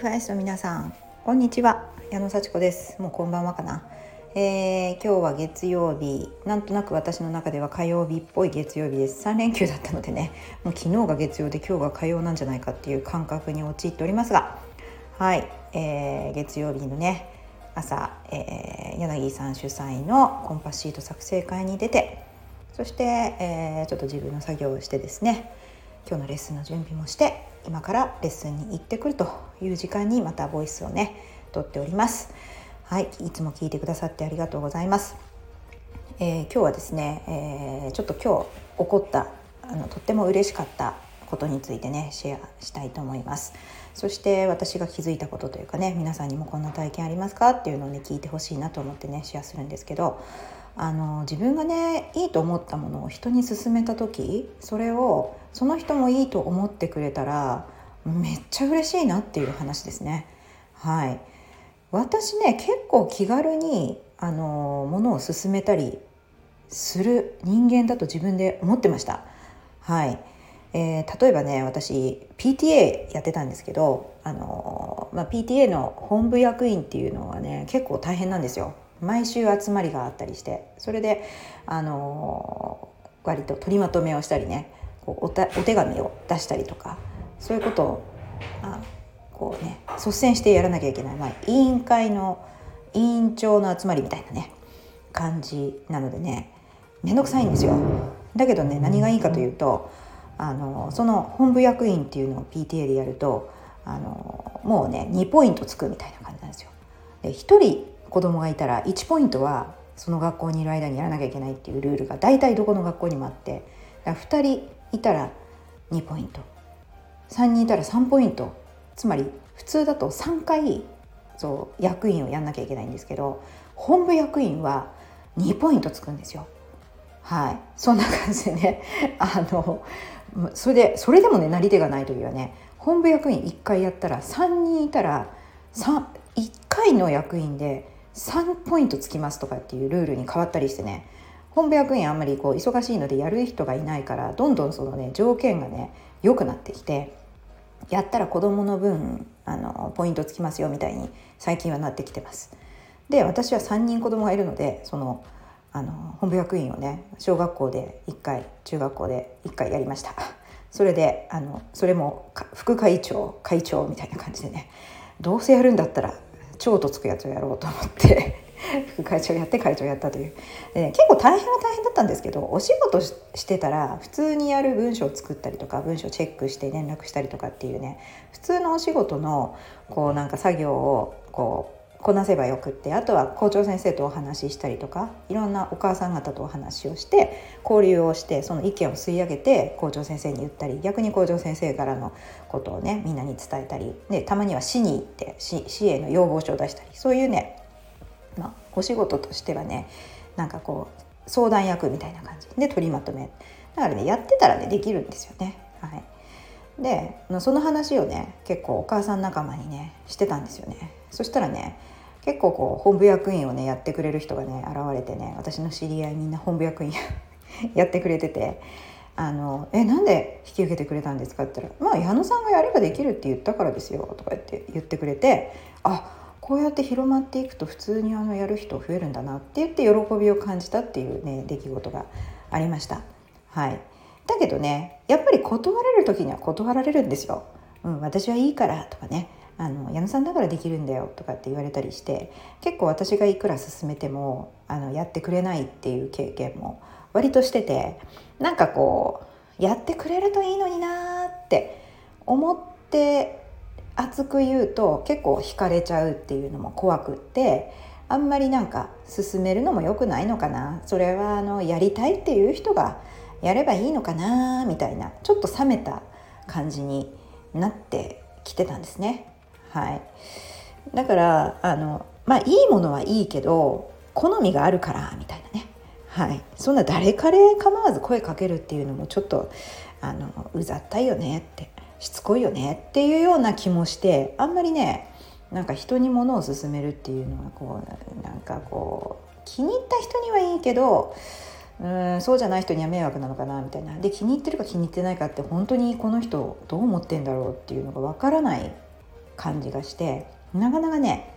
ファイスの皆さんこんにちは。矢野幸子です。もうこんばんはかな、えー、今日は月曜日。なんとなく私の中では火曜日っぽい月曜日です。3連休だったのでね。もう昨日が月曜で今日が火曜なんじゃないかっていう感覚に陥っておりますが。はい、えー、月曜日のね朝、えー、柳さん主催のコンパシート作成会に出てそして、えー、ちょっと自分の作業をしてですね今日のレッスンの準備もして今からレッスンに行ってくるという時間にまたボイスをね撮っております。はいいつも聞いてくださってありがとうございます、えー、今日はですね、えー、ちょっと今日起こったあのとっても嬉しかったことについてねシェアしたいと思います。そして私が気づいたことというかね皆さんにもこんな体験ありますか？っていうのをね聞いてほしいなと思ってねシェアするんですけどあの自分がねいいと思ったものを人に勧めた時それをその人もいいと思ってくれたらめっちゃ嬉しいなっていう話ですね。はい私ね結構気軽にあのものを勧めたりする人間だと自分で思ってました。はい、えー、例えばね私 PTA やってたんですけどあの、まあ、PTA の本部役員っていうのはね結構大変なんですよ。毎週集まりがあったりしてそれであの割と取りまとめをしたりねこうおたお手紙を出したりとかそういうことをあこうね率先してやらなきゃいけない、まあ、委員会の委員長の集まりみたいなね感じなのでね面倒くさいんですよ。だけどね何がいいかというとあのその本部役員っていうのを PTA でやるとあのもうね2ポイントつくみたいな感じなんですよ。で1人子供がいたら1ポイントはその学校にいる間にやらなきゃいけないっていうルールが大体どこの学校にもあって2人いたら2ポイント。3人いたら3ポイント。つまり普通だと3回そう役員をやんなきゃいけないんですけど本部役員は2ポイントつくんですよ。はい、そんな感じでね あのそれでそれでもねなり手がない時はね本部役員1回やったら3人いたら1回の役員で3ポイントつきますとかっていうルールに変わったりしてね本部役員あんまりこう忙しいのでやる人がいないからどんどんそのね条件がね良くなってきてやったら子どもの分あのポイントつきますよみたいに最近はなってきてます。で私は3人子供がいるのでそのあの本部役員をね小学校で1回中学校で1回やりました。それであのそれも副会長会長みたいな感じでねどうせやるんだったら長とつくやつをやろうと思って副 会長やって会長やったという。で、結構大変は大変だったんですけどお仕事してたら普通にやる文章を作ったりとか文章チェックして連絡したりとかっていうね普通のお仕事のこうなんか作業をこうこなせばよくってあとは校長先生とお話ししたりとかいろんなお母さん方とお話をして交流をしてその意見を吸い上げて校長先生に言ったり逆に校長先生からのことをねみんなに伝えたりでたまには市に行って市市への要望書を出したりそういうね、まあ、お仕事としてはねなんかこう相談役みたいな感じ。で取りまとめ。だからねやってたらねできるんですよね。はい。でその話をね結構お母さん仲間にねしてたんですよね。そしたらね結構こう本部役員をねやってくれる人がね現れてね私の知り合いみんな本部役員 やってくれてて「あのえなんで引き受けてくれたんですか?」って言ったら「まあ矢野さんがやればできるって言ったからですよ」とか言って言ってくれてあこうやって広まっていくと普通にあのやる人増えるんだなって言って喜びを感じたっていうね出来事がありました。はい、だけどねやっぱり断れる時には断られるんですよ。うん、私はいいからとかねあの矢野さんだからできるんだよとかって言われたりして結構私がいくら勧めてもあのやってくれないっていう経験も割としててなんかこうやってくれるといいのになって思って熱く言うと結構惹かれちゃうっていうのも怖くってあんまりなんか進めるのも良くないのかなそれはあのやりたいっていう人がやればいいのかなみたいなちょっと冷めた感じになってきてたんですね。はい、だからあのまあいいものはいいけど好みがあるからみたいなね、はい、そんな誰彼構わず声かけるっていうのもちょっとあのうざったいよねってしつこいよねっていうような気もしてあんまりねなんか人に物を勧めるっていうのはこうなんかこう気に入った人にはいいけどうんそうじゃない人には迷惑なのかなみたいな。で気に入ってるか気に入ってないかって本当にこの人どう思ってんだろうっていうのがわからない感じがしてなかなかね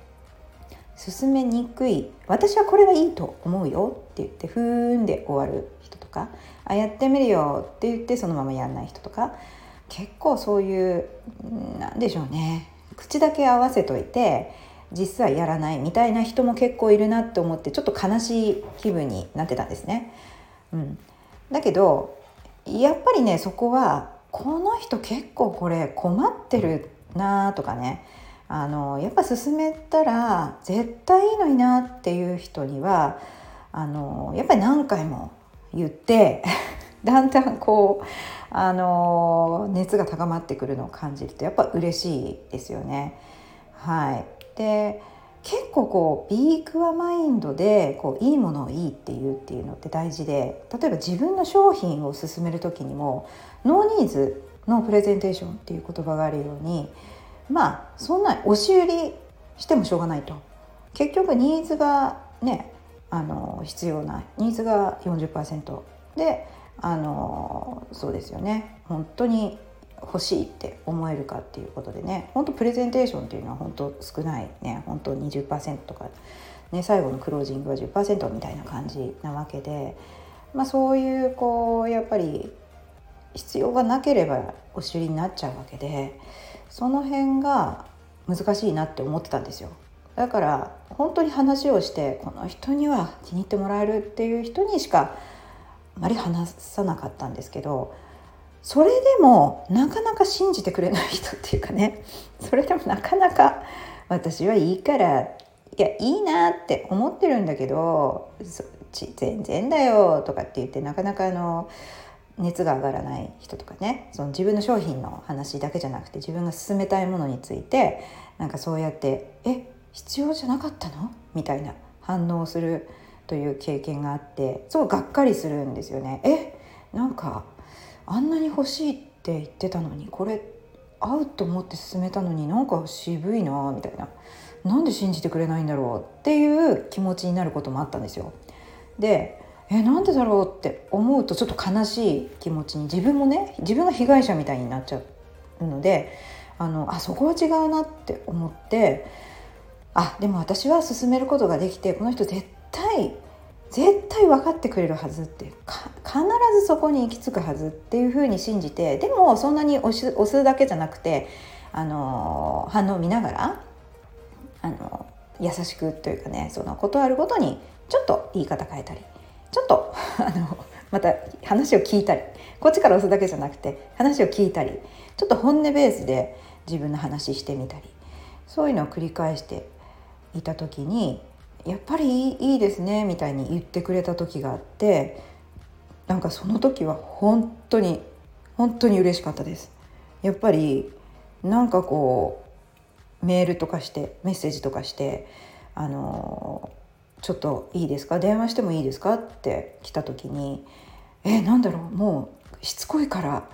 進めにくい私はこれはいいと思うよって言ってふーんで終わる人とかあやってみるよって言ってそのままやんない人とか結構そういうなんでしょうね口だけ合わせといて実はやらないみたいな人も結構いるなって思ってちょっと悲しい気分になってたんですね。うん、だけどやっぱりねそこはこの人結構これ困ってるなとかねあのやっぱ進めたら絶対いいのになっていう人にはあのやっぱり何回も言って だんだんこうあの熱が高まってくるのを感じるとやっぱ嬉しいですよね。はい、で結構こうビークアマインドでこういいものをいいっていうっていうのって大事で例えば自分の商品を進める時にもノーニーズのプレゼンテーションっていう言葉があるようにまあそんな押し売りしてもしょうがないと。結局ニーズがねあの必要なニーズが40%であのそうですよね。本当に欲しいって思えるかっていうことでね。本当プレゼンテーションっていうのは本当少ないね。本当20%とか、ね、最後のクロージングは10%みたいな感じなわけで、まあ、そういうこうやっぱり必要がなければお尻になっちゃうわけでその辺が難しいなって思ってたんですよ。だから本当に話をしてこの人には気に入ってもらえるっていう人にしかあまり話さなかったんですけどそれでもなかなか信じてくれない人っていうかね それでもなかなか私はいいからいやいいなって思ってるんだけど全然だよとかって言ってなかなかあの熱が上がらない人とかねその自分の商品の話だけじゃなくて自分が進めたいものについてなんかそうやって「え必要じゃなかったの?」みたいな反応をするという経験があってすごいがっかりするんですよね。えなんかあんなに欲しいって言ってたのにこれ合うと思って進めたのになんか渋いなみたいななんで信じてくれないんだろうっていう気持ちになることもあったんですよ。でえなんでだろうって思うとちょっと悲しい気持ちに自分もね自分が被害者みたいになっちゃうのであのあそこは違うなって思ってあでも私は進めることができてこの人絶対絶対分かってくれるはずって必ずそこに行き着くはずっていうふうに信じてでもそんなに押し押すだけじゃなくてあの反応を見ながらあの優しくというかねその断るごとにちょっと言い方変えたり。ちょっと あのまた話を聞いたりこっちから押すだけじゃなくて話を聞いたりちょっと本音ベースで自分の話してみたりそういうのを繰り返していた時にやっぱりいいですねみたいに言ってくれた時があってなんかその時は本当に本当に嬉しかったです。やっぱりなんかこうメールとかしてメッセージとかしてあのちょっといいですか？電話してもいいですか？って来た時にえなんだろう？もうしつこいから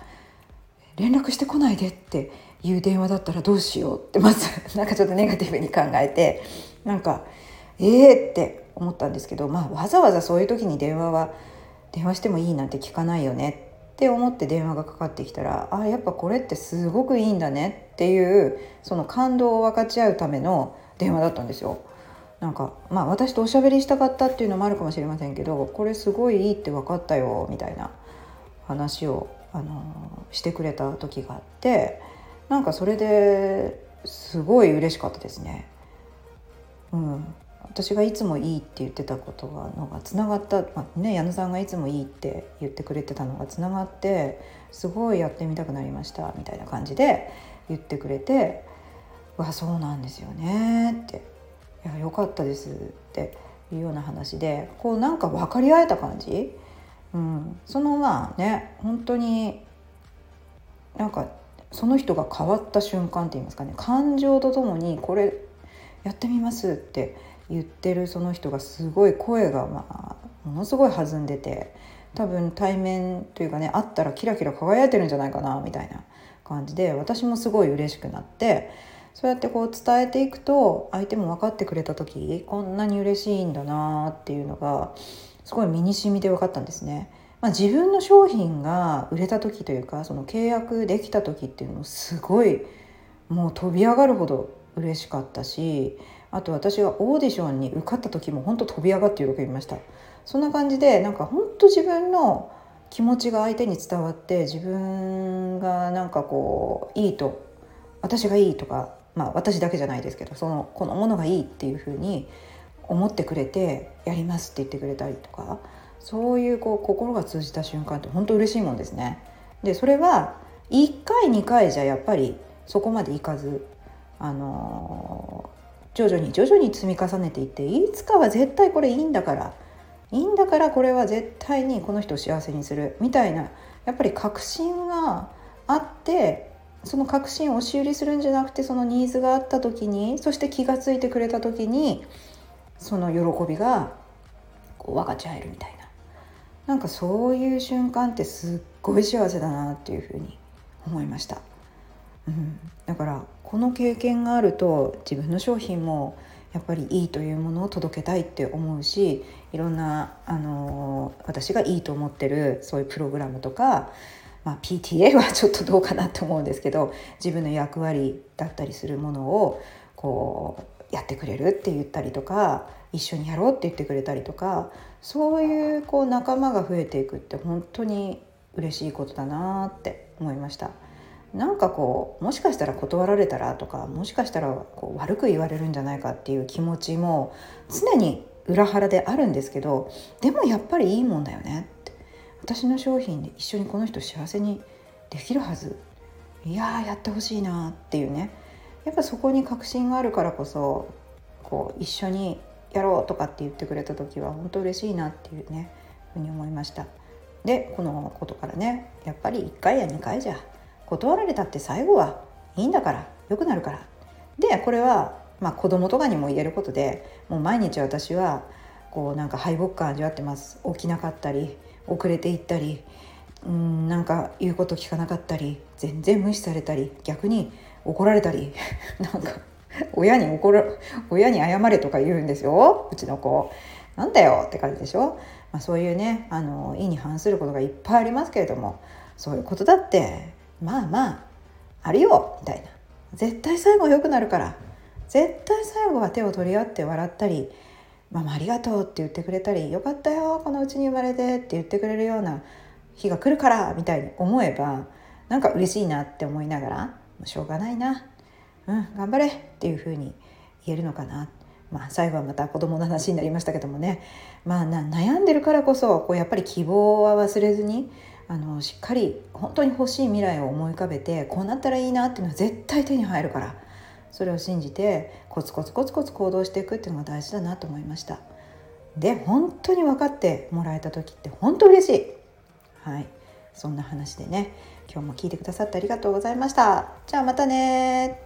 連絡してこないでっていう電話だったらどうしようってまず なんかちょっとネガティブに考えてなんかええ、って思ったんですけど、まあ、わざわざそういう時に電話は電話してもいいなんて聞かないよねって思って電話がかかってきたらあやっぱこれってすごくいいんだねっていうその感動を分かち合うための電話だったんですよ。なんかまあ私とおしゃべりしたかったっていうのもあるかもしれませんけどこれすごいいいって分かったよみたいな話を、あのしてくれた時があってなんかそれですごい嬉しかったですね。うん、私がいつもいいって言ってたことがのがつながった、まあ、ね、矢野さんがいつもいいって言ってくれてたのがつながってすごいやってみたくなりましたみたいな感じで言ってくれて「わそうなんですよね」って「いやよかったです」っていうような話でこうなんか分かり合えた感じ、うん、そのまあね本当になんかその人が変わった瞬間って言いますかね。感情とともにこれやってみますって言ってるその人がすごい声がまあものすごい弾んでて多分対面というかね会ったらキラキラ輝いてるんじゃないかなみたいな感じで私もすごい嬉しくなってそうやってこう伝えていくと相手も分かってくれた時こんなに嬉しいんだなっていうのがすごい身に染みて分かったんですね。まあ、自分の商品が売れた時というかその契約できた時っていうのもすごいもう飛び上がるほど嬉しかったしあと私がオーディションに受かった時も本当飛び上がって喜びましたそんな感じでなんか本当自分の気持ちが相手に伝わって自分がなんかこういいと私がいいとかまあ私だけじゃないですけどそのこのものがいいっていうふうに思ってくれてやりますって言ってくれたりとかそういうこう心が通じた瞬間って本当嬉しいもんですね。でそれは1回2回じゃやっぱりそこまでいかずあの徐々に徐々に積み重ねていっていつかは絶対これいいんだからいいんだからこれは絶対にこの人を幸せにするみたいなやっぱり確信があってその確信を押し売りするんじゃなくてそのニーズがあった時にそして気が付いてくれた時にその喜びがこう分かち合えるみたいな。なんかそういう瞬間ってすっごい幸せだなっていうふうに思いました、うん、だからこの経験があると自分の商品もやっぱりいいというものを届けたいって思うしいろんなあの私がいいと思ってるそういうプログラムとか、まあ、PTA はちょっとどうかなと思うんですけど自分の役割だったりするものをこうやってくれるって言ったりとか一緒にやろうって言ってくれたりとかそういうこう仲間が増えていくって本当に嬉しいことだなって思いました。なんかこうもしかしたら断られたらとかもしかしたらこう悪く言われるんじゃないかっていう気持ちも常に裏腹であるんですけどでもやっぱりいいもんだよね私の商品で一緒にこの人幸せにできるはず。いややってほしいなっていうね。やっぱそこに確信があるからこそこう一緒にやろうとかって言ってくれた時は本当嬉しいなっていうねふうに思いました。でこのことからねやっぱり1回や2回じゃ断られたって最後はいいんだから良くなるから。でこれはまあ子供とかにも言えることでもう毎日私はこうなんか敗北感味わってます。起きなかったり遅れていったりうんなんか言うこと聞かなかったり全然無視されたり逆に怒られたり なんか親に怒ら親に謝れとか言うんですよ。うちの子。なんだよ。って感じでしょ、まあ、そういうねあの意に反することがいっぱいありますけれどもそういうことだってまあまああるよ。みたいな。絶対最後良くなるから。絶対最後は手を取り合って笑ったり「ママありがとう」って言ってくれたり「よかったよこのうちに生まれて」って言ってくれるような日が来るからみたいに思えばなんか嬉しいなって思いながらもうしょうがないな。うん頑張れっていうふうに言えるのかな。まあ最後はまた子供の話になりましたけどもね。まあ悩んでるからこそこうやっぱり希望は忘れずにあのしっかり本当に欲しい未来を思い浮かべてこうなったらいいなっていうのは絶対手に入るから。それを信じてコツコツコツコツ行動していくっていうのが大事だなと思いました。で本当に分かってもらえた時って本当嬉しい。はい。そんな話でね今日も聞いてくださってありがとうございました。じゃあまたね